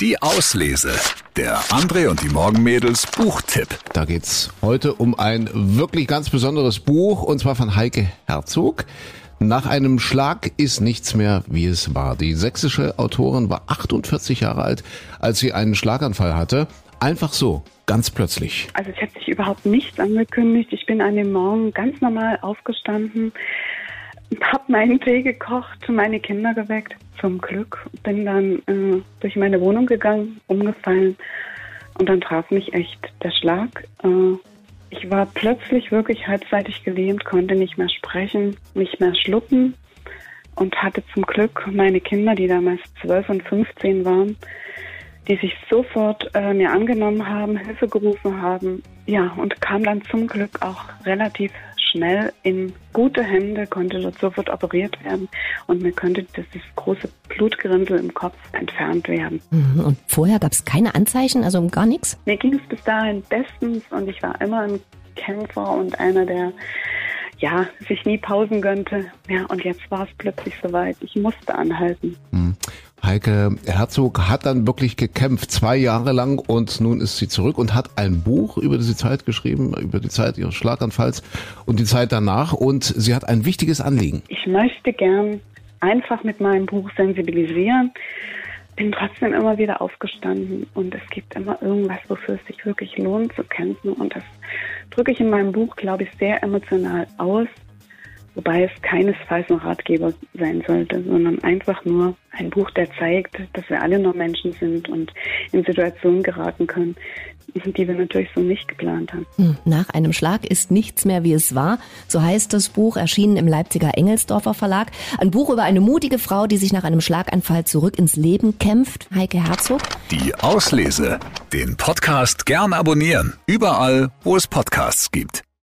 Die Auslese. Der André und die Morgenmädels Buchtipp. Da geht's heute um ein wirklich ganz besonderes Buch und zwar von Heike Herzog. Nach einem Schlag ist nichts mehr, wie es war. Die sächsische Autorin war 48 Jahre alt, als sie einen Schlaganfall hatte. Einfach so, ganz plötzlich. Also es hat sich überhaupt nichts angekündigt. Ich bin an dem Morgen ganz normal aufgestanden, habe meinen Tee gekocht, meine Kinder geweckt. Zum Glück bin dann äh, durch meine Wohnung gegangen, umgefallen und dann traf mich echt der Schlag. Äh, ich war plötzlich wirklich halbseitig gelähmt, konnte nicht mehr sprechen, nicht mehr schlucken und hatte zum Glück meine Kinder, die damals 12 und 15 waren, die sich sofort äh, mir angenommen haben, Hilfe gerufen haben. Ja, und kam dann zum Glück auch relativ schnell in gute Hände, konnte dort sofort operiert werden und mir könnte dieses große Blutgerinnsel im Kopf entfernt werden. Mhm, und vorher gab es keine Anzeichen, also gar nichts? Mir ging es bis dahin bestens und ich war immer ein Kämpfer und einer, der ja, sich nie Pausen gönnte. Ja, und jetzt war es plötzlich soweit. Ich musste anhalten. Hm. Heike Herzog hat dann wirklich gekämpft, zwei Jahre lang und nun ist sie zurück und hat ein Buch über diese Zeit geschrieben, über die Zeit ihres Schlaganfalls und die Zeit danach und sie hat ein wichtiges Anliegen. Ich möchte gern einfach mit meinem Buch sensibilisieren, bin trotzdem immer wieder aufgestanden und es gibt immer irgendwas, wofür es sich wirklich lohnt zu kämpfen und das drücke ich in meinem Buch, glaube ich, sehr emotional aus wobei es keinesfalls ein Ratgeber sein sollte, sondern einfach nur ein Buch, der zeigt, dass wir alle nur Menschen sind und in Situationen geraten können, die wir natürlich so nicht geplant haben. Hm, nach einem Schlag ist nichts mehr, wie es war. So heißt das Buch, erschienen im Leipziger Engelsdorfer Verlag. Ein Buch über eine mutige Frau, die sich nach einem Schlaganfall zurück ins Leben kämpft. Heike Herzog. Die Auslese. Den Podcast gern abonnieren. Überall, wo es Podcasts gibt.